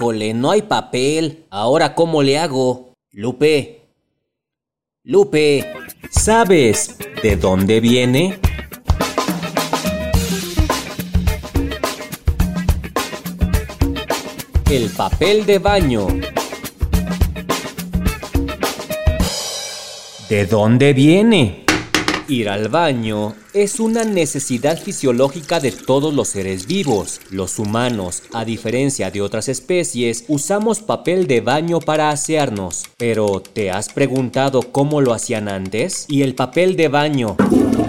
No hay papel. Ahora, ¿cómo le hago? Lupe. Lupe. ¿Sabes de dónde viene? El papel de baño. ¿De dónde viene? Ir al baño es una necesidad fisiológica de todos los seres vivos. Los humanos, a diferencia de otras especies, usamos papel de baño para asearnos. Pero, ¿te has preguntado cómo lo hacían antes? ¿Y el papel de baño?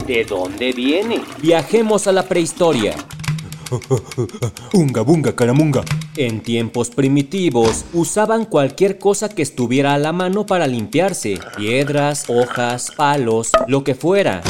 ¿De dónde viene? Viajemos a la prehistoria. Unga, bunga, caramunga. En tiempos primitivos usaban cualquier cosa que estuviera a la mano para limpiarse, piedras, hojas, palos, lo que fuera.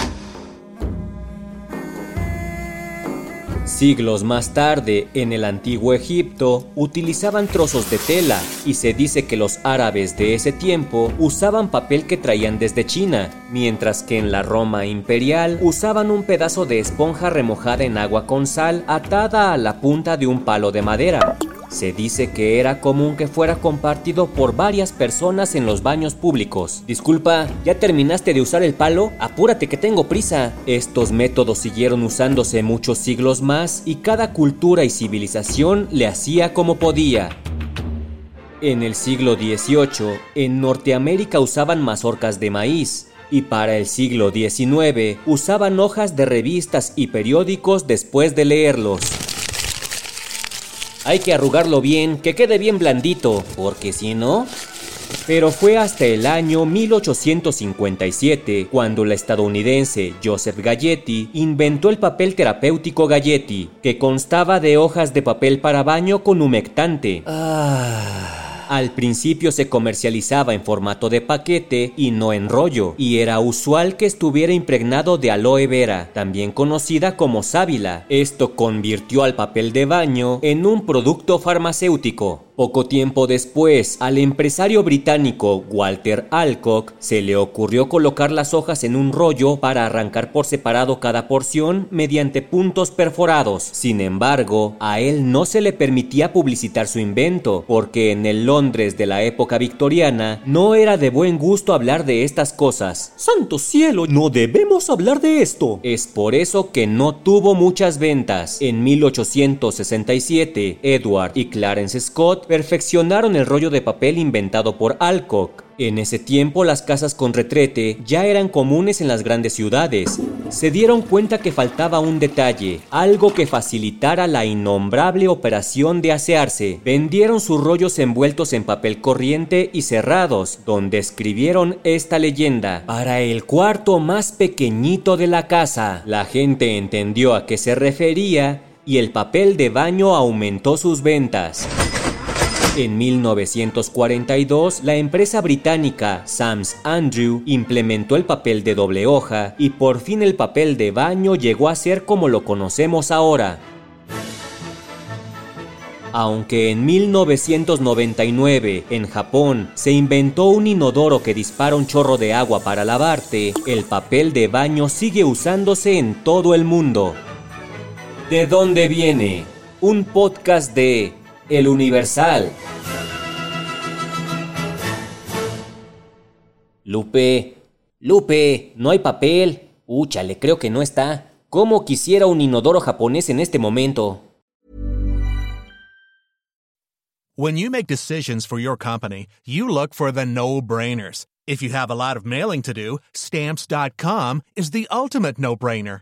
Siglos más tarde, en el antiguo Egipto, utilizaban trozos de tela y se dice que los árabes de ese tiempo usaban papel que traían desde China, mientras que en la Roma imperial usaban un pedazo de esponja remojada en agua con sal atada a la punta de un palo de madera. Se dice que era común que fuera compartido por varias personas en los baños públicos. Disculpa, ¿ya terminaste de usar el palo? Apúrate que tengo prisa. Estos métodos siguieron usándose muchos siglos más y cada cultura y civilización le hacía como podía. En el siglo XVIII, en Norteamérica usaban mazorcas de maíz, y para el siglo XIX usaban hojas de revistas y periódicos después de leerlos. Hay que arrugarlo bien, que quede bien blandito, porque si no... Pero fue hasta el año 1857 cuando la estadounidense Joseph Galletti inventó el papel terapéutico Galletti, que constaba de hojas de papel para baño con humectante. Ah. Al principio se comercializaba en formato de paquete y no en rollo, y era usual que estuviera impregnado de aloe vera, también conocida como sábila. Esto convirtió al papel de baño en un producto farmacéutico. Poco tiempo después, al empresario británico Walter Alcock se le ocurrió colocar las hojas en un rollo para arrancar por separado cada porción mediante puntos perforados. Sin embargo, a él no se le permitía publicitar su invento, porque en el Londres de la época victoriana no era de buen gusto hablar de estas cosas. ¡Santo cielo! No debemos hablar de esto. Es por eso que no tuvo muchas ventas. En 1867, Edward y Clarence Scott perfeccionaron el rollo de papel inventado por Alcock. En ese tiempo las casas con retrete ya eran comunes en las grandes ciudades. Se dieron cuenta que faltaba un detalle, algo que facilitara la innombrable operación de asearse. Vendieron sus rollos envueltos en papel corriente y cerrados, donde escribieron esta leyenda. Para el cuarto más pequeñito de la casa. La gente entendió a qué se refería y el papel de baño aumentó sus ventas. En 1942, la empresa británica Sams Andrew implementó el papel de doble hoja y por fin el papel de baño llegó a ser como lo conocemos ahora. Aunque en 1999 en Japón se inventó un inodoro que dispara un chorro de agua para lavarte, el papel de baño sigue usándose en todo el mundo. ¿De dónde viene? Un podcast de el Universal. Lupe, Lupe, no hay papel. Úchale, creo que no está. ¿Cómo quisiera un inodoro japonés en este momento? When you make decisions for your company, you look for the no-brainers. If you have a lot of mailing to do, stamps.com is the ultimate no-brainer.